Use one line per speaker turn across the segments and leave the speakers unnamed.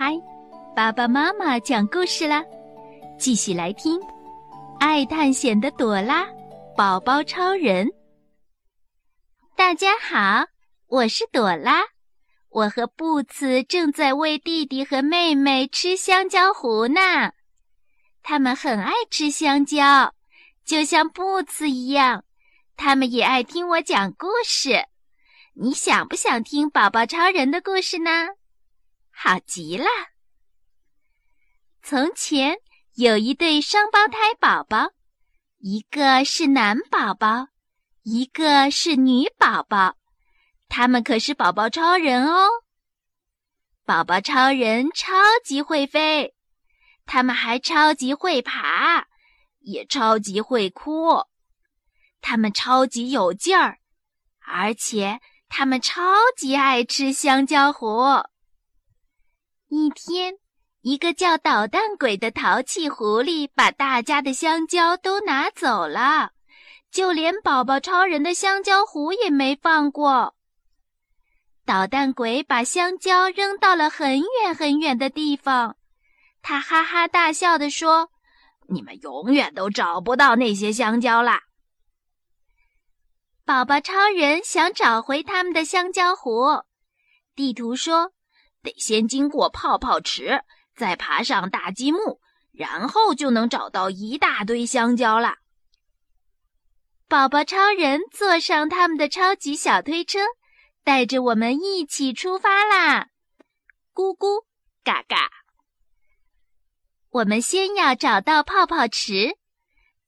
嗨，爸爸妈妈讲故事啦！继续来听，爱探险的朵拉，宝宝超人。大家好，我是朵拉，我和布茨正在喂弟弟和妹妹吃香蕉糊呢。他们很爱吃香蕉，就像布茨一样。他们也爱听我讲故事。你想不想听宝宝超人的故事呢？好极了！从前有一对双胞胎宝宝，一个是男宝宝，一个是女宝宝。他们可是宝宝超人哦！宝宝超人超级会飞，他们还超级会爬，也超级会哭。他们超级有劲儿，而且他们超级爱吃香蕉糊。一天，一个叫捣蛋鬼的淘气狐狸把大家的香蕉都拿走了，就连宝宝超人的香蕉壶也没放过。捣蛋鬼把香蕉扔到了很远很远的地方，他哈哈大笑地说：“你们永远都找不到那些香蕉啦！”宝宝超人想找回他们的香蕉壶，地图说。得先经过泡泡池，再爬上大积木，然后就能找到一大堆香蕉了。宝宝超人坐上他们的超级小推车，带着我们一起出发啦！咕咕嘎嘎，我们先要找到泡泡池。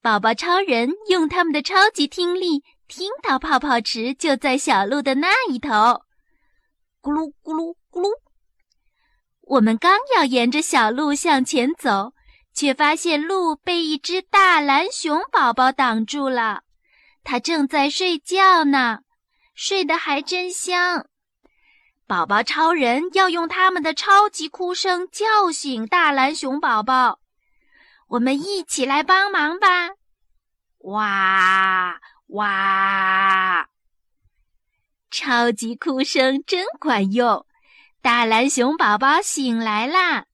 宝宝超人用他们的超级听力，听到泡泡池就在小路的那一头。咕噜咕噜咕噜。我们刚要沿着小路向前走，却发现路被一只大蓝熊宝宝挡住了。它正在睡觉呢，睡得还真香。宝宝超人要用他们的超级哭声叫醒大蓝熊宝宝。我们一起来帮忙吧！哇哇！超级哭声真管用。大蓝熊宝宝醒来啦，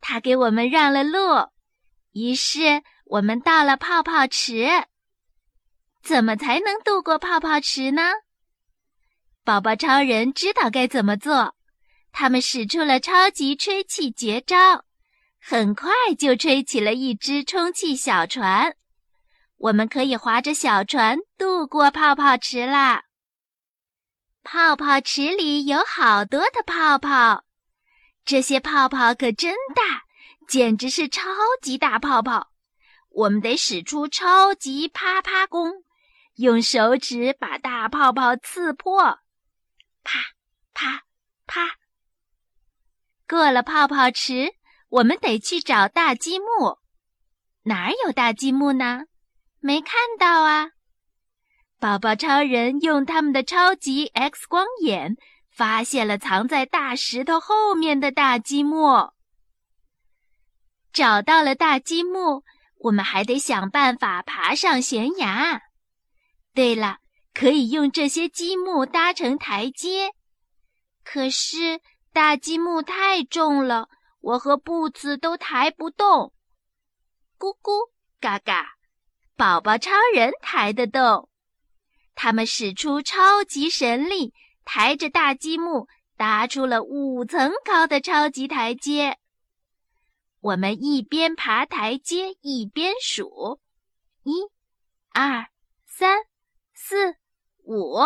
他给我们让了路，于是我们到了泡泡池。怎么才能渡过泡泡池呢？宝宝超人知道该怎么做，他们使出了超级吹气绝招，很快就吹起了一只充气小船，我们可以划着小船渡过泡泡池啦。泡泡池里有好多的泡泡，这些泡泡可真大，简直是超级大泡泡。我们得使出超级啪啪功，用手指把大泡泡刺破，啪啪啪。过了泡泡池，我们得去找大积木。哪儿有大积木呢？没看到啊。宝宝超人用他们的超级 X 光眼发现了藏在大石头后面的大积木。找到了大积木，我们还得想办法爬上悬崖。对了，可以用这些积木搭成台阶。可是大积木太重了，我和布子都抬不动。咕咕嘎嘎，宝宝超人抬得动。他们使出超级神力，抬着大积木搭出了五层高的超级台阶。我们一边爬台阶一边数：一、二、三、四、五。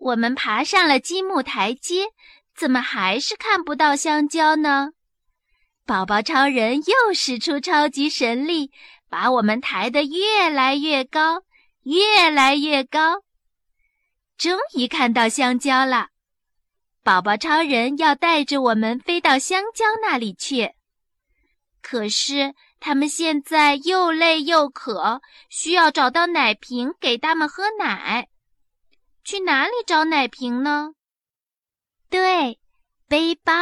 我们爬上了积木台阶，怎么还是看不到香蕉呢？宝宝超人又使出超级神力，把我们抬得越来越高。越来越高，终于看到香蕉了。宝宝超人要带着我们飞到香蕉那里去，可是他们现在又累又渴，需要找到奶瓶给他们喝奶。去哪里找奶瓶呢？对，背包。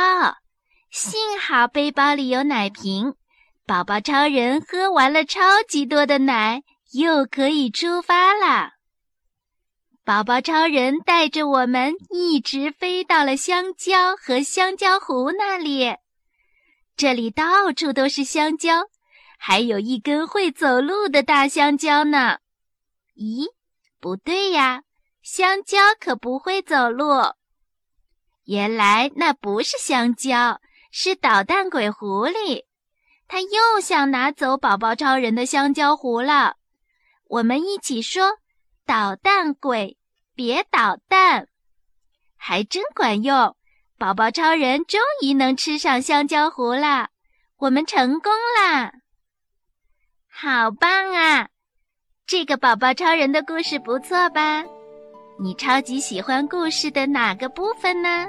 幸好背包里有奶瓶。宝宝超人喝完了超级多的奶。又可以出发了。宝宝超人带着我们一直飞到了香蕉和香蕉湖那里，这里到处都是香蕉，还有一根会走路的大香蕉呢。咦，不对呀，香蕉可不会走路。原来那不是香蕉，是捣蛋鬼狐狸，他又想拿走宝宝超人的香蕉湖了。我们一起说：“捣蛋鬼，别捣蛋！”还真管用，宝宝超人终于能吃上香蕉糊了。我们成功啦！好棒啊！这个宝宝超人的故事不错吧？你超级喜欢故事的哪个部分呢？